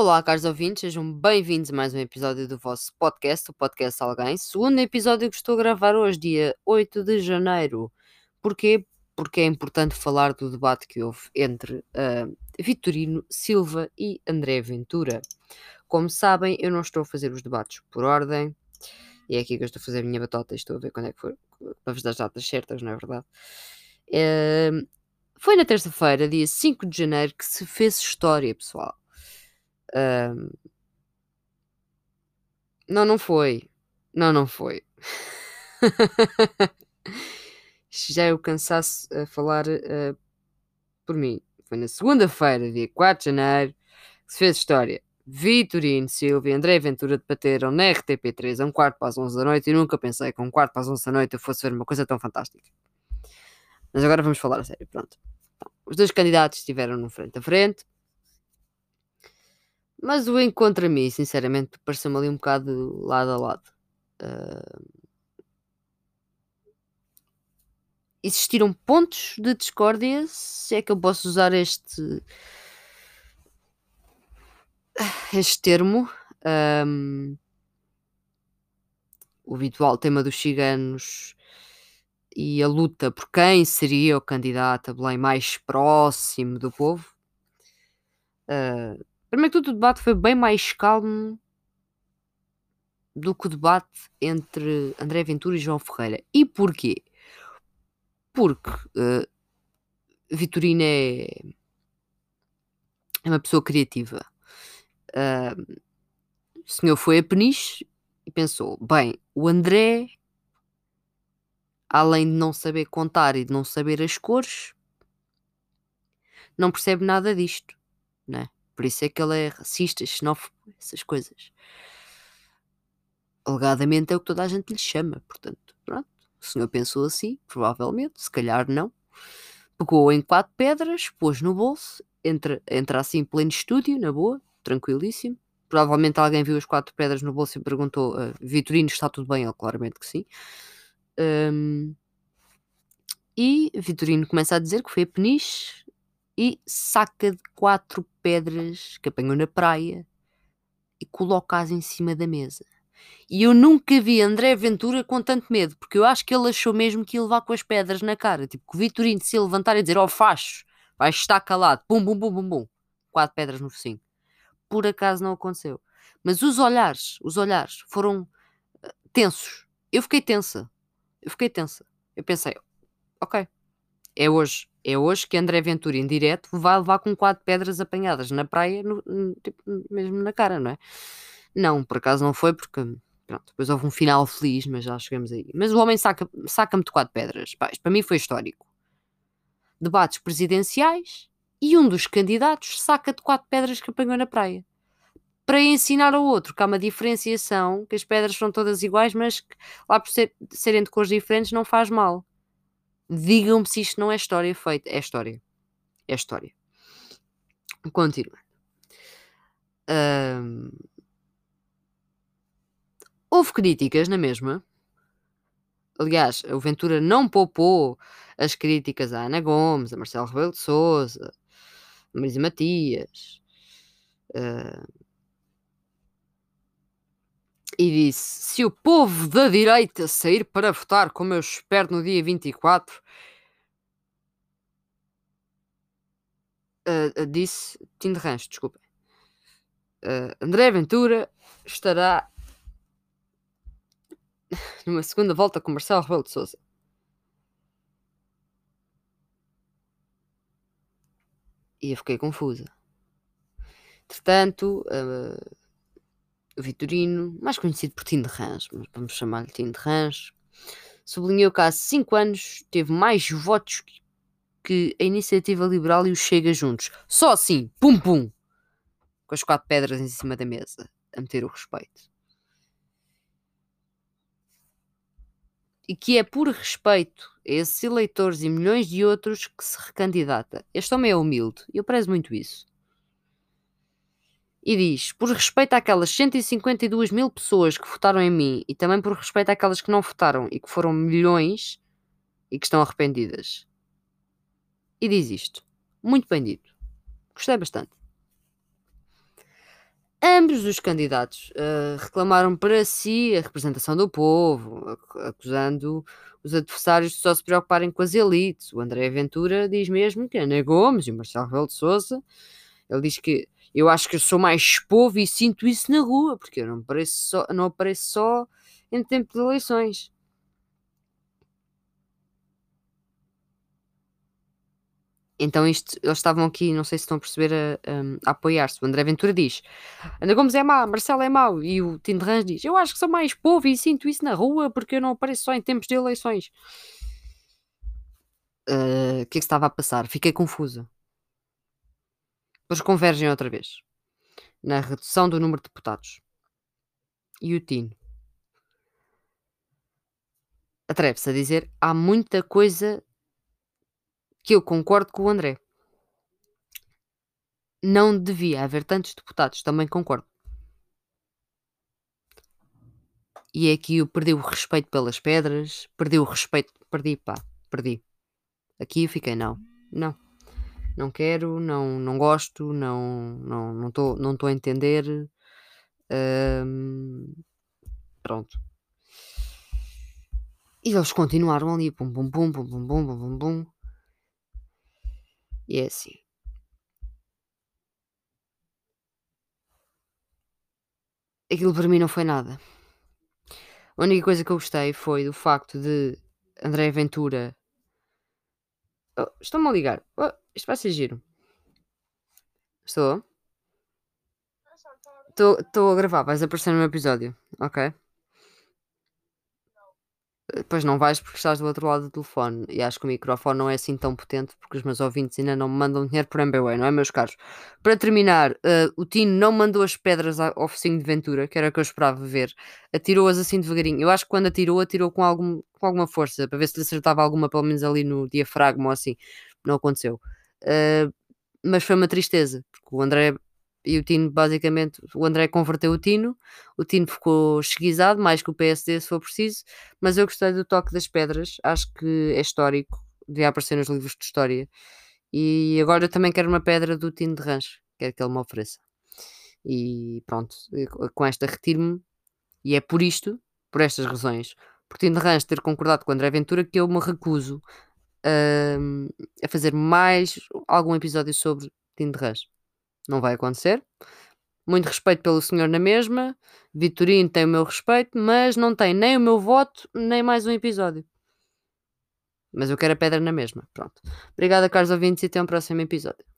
Olá, caros ouvintes, sejam bem-vindos a mais um episódio do vosso podcast, o Podcast Alguém. Segundo episódio que estou a gravar hoje, dia 8 de janeiro. Porquê? Porque é importante falar do debate que houve entre uh, Vitorino Silva e André Ventura. Como sabem, eu não estou a fazer os debates por ordem, e é aqui que eu estou a fazer a minha batota e estou a ver quando é que foi, para vos dar as datas certas, não é verdade? Uh, foi na terça-feira, dia 5 de janeiro, que se fez história, pessoal. Não, não foi. Não, não foi. Já o cansaço a falar uh, por mim. Foi na segunda-feira, dia 4 de janeiro, que se fez história. Vitorino Silva e André Ventura debateram na RTP3 a um quarto para as 11 da noite e nunca pensei que um quarto para as 11 da noite eu fosse ver uma coisa tão fantástica. Mas agora vamos falar a sério, pronto. Os dois candidatos estiveram no frente a frente. Mas o encontro a mim, sinceramente, pareceu-me ali um bocado lado a lado. Uh... Existiram pontos de discórdia, se é que eu posso usar este este termo. Um... O habitual tema dos ciganos e a luta por quem seria o candidato a Belém mais próximo do povo. Uh, primeiro que tudo, o debate foi bem mais calmo do que o debate entre André Ventura e João Ferreira. E porquê? Porque uh, Vitorina é, é uma pessoa criativa. Uh, o senhor foi a Peniche e pensou: bem, o André além de não saber contar e de não saber as cores, não percebe nada disto, né? Por isso é que ele é racista, xenófobo, essas coisas. Alegadamente é o que toda a gente lhe chama, portanto, pronto. O senhor pensou assim, provavelmente, se calhar não. Pegou em quatro pedras, pôs no bolso, entra, entra assim pleno estúdio, na boa, tranquilíssimo. Provavelmente alguém viu as quatro pedras no bolso e perguntou: uh, Vitorino, está tudo bem? Ele, claramente que sim. Um, e Vitorino começa a dizer que foi a Peniche e saca de quatro pedras que apanhou na praia e coloca-as em cima da mesa. E eu nunca vi André Ventura com tanto medo, porque eu acho que ele achou mesmo que ia levar com as pedras na cara. Tipo, que o Vitorino se levantar e dizer, ó oh, facho, vai estar calado, pum, bum, bum, bum, bum. Quatro pedras no focinho. Por acaso não aconteceu. Mas os olhares, os olhares foram uh, tensos. Eu fiquei tensa. Eu fiquei tensa. Eu pensei, ok, é hoje. É hoje que André Ventura, em direto, vai levar com quatro pedras apanhadas na praia, no, no, tipo, mesmo na cara, não é? Não, por acaso não foi, porque pronto, depois houve um final feliz, mas já chegamos aí. Mas o homem saca-me saca de quatro pedras. Pá, para mim foi histórico. Debates presidenciais e um dos candidatos saca de quatro pedras que apanhou na praia para ensinar ao outro que há uma diferenciação, que as pedras são todas iguais, mas que lá por ser, serem de cores diferentes não faz mal. Digam-me se isto não é história feita. É história. É história. Continuando. Houve críticas na mesma. Aliás, o Ventura não poupou as críticas a Ana Gomes, a Marcelo Rebelo de Souza, a Marisa Matias. Uh e disse: Se o povo da direita sair para votar, como eu espero no dia 24, uh, uh, disse Tim de Rancho, desculpa. Uh, André Ventura estará numa segunda volta com Marcelo Rebelo de Souza. E eu fiquei confusa. Entretanto, uh, Vitorino, mais conhecido por Tim de Rãs, mas vamos chamar-lhe Tim de Rãs, sublinhou que há 5 anos teve mais votos que a Iniciativa Liberal e o Chega juntos. Só assim, pum pum, com as quatro pedras em cima da mesa, a meter o respeito. E que é por respeito a esses eleitores e milhões de outros que se recandidata. Este homem é humilde eu prezo muito isso e diz: por respeito àquelas 152 mil pessoas que votaram em mim e também por respeito àquelas que não votaram e que foram milhões e que estão arrependidas. E diz isto. Muito bem dito. Gostei bastante. Ambos os candidatos uh, reclamaram para si a representação do povo, acusando os adversários de só se preocuparem com as elites. O André Ventura diz mesmo que Ana Gomes e o Marcelo Rebelo de Sousa, ele diz que eu acho que eu sou mais povo e sinto isso na rua, porque eu não apareço só, não apareço só em tempo de eleições. Então isto, eles estavam aqui, não sei se estão a perceber, a, a, a apoiar-se. O André Ventura diz, Ana Gomes é má, Marcelo é mau. E o Rãs diz, eu acho que sou mais povo e sinto isso na rua porque eu não apareço só em tempos de eleições. Uh, o que é que estava a passar? Fiquei confusa. Eles convergem outra vez. Na redução do número de deputados. E o Tino atreve-se a dizer, há muita coisa que eu concordo com o André. Não devia haver tantos deputados, também concordo. E é aqui eu perdi o respeito pelas pedras, perdi o respeito, perdi, pá, perdi. Aqui eu fiquei, não, não, não quero, não, não gosto, não não não estou não a entender. Hum, pronto. E eles continuaram ali, pum, pum, pum, pum, pum, pum, pum, pum. E é assim. Aquilo para mim não foi nada. A única coisa que eu gostei foi do facto de André Ventura. Oh, Estão-me a ligar. Oh, isto vai ser giro. Estou? Estou a gravar, vais aparecer no meu episódio, ok? Pois não vais porque estás do outro lado do telefone e acho que o microfone não é assim tão potente porque os meus ouvintes ainda não me mandam dinheiro por MBWay, não é, meus caros? Para terminar, uh, o Tino não mandou as pedras ao focinho de Ventura, que era o que eu esperava ver, atirou-as assim devagarinho. Eu acho que quando atirou, atirou com, algum, com alguma força para ver se lhe acertava alguma, pelo menos ali no diafragma ou assim. Não aconteceu. Uh, mas foi uma tristeza, porque o André e o Tino, basicamente, o André converteu o Tino, o Tino ficou esguizado, mais que o PSD, se for preciso, mas eu gostei do toque das pedras, acho que é histórico, devia aparecer nos livros de história. E agora eu também quero uma pedra do Tino de Rancho, quero que ele me ofereça. E pronto, com esta retiro-me, e é por isto, por estas razões, por Tino de Rancho ter concordado com o André Ventura, que eu me recuso a fazer mais algum episódio sobre Tino de Rancho. Não vai acontecer. Muito respeito pelo senhor na mesma. Vitorino tem o meu respeito, mas não tem nem o meu voto, nem mais um episódio. Mas eu quero a pedra na mesma. Pronto. Obrigada, caros ouvintes, e até um próximo episódio.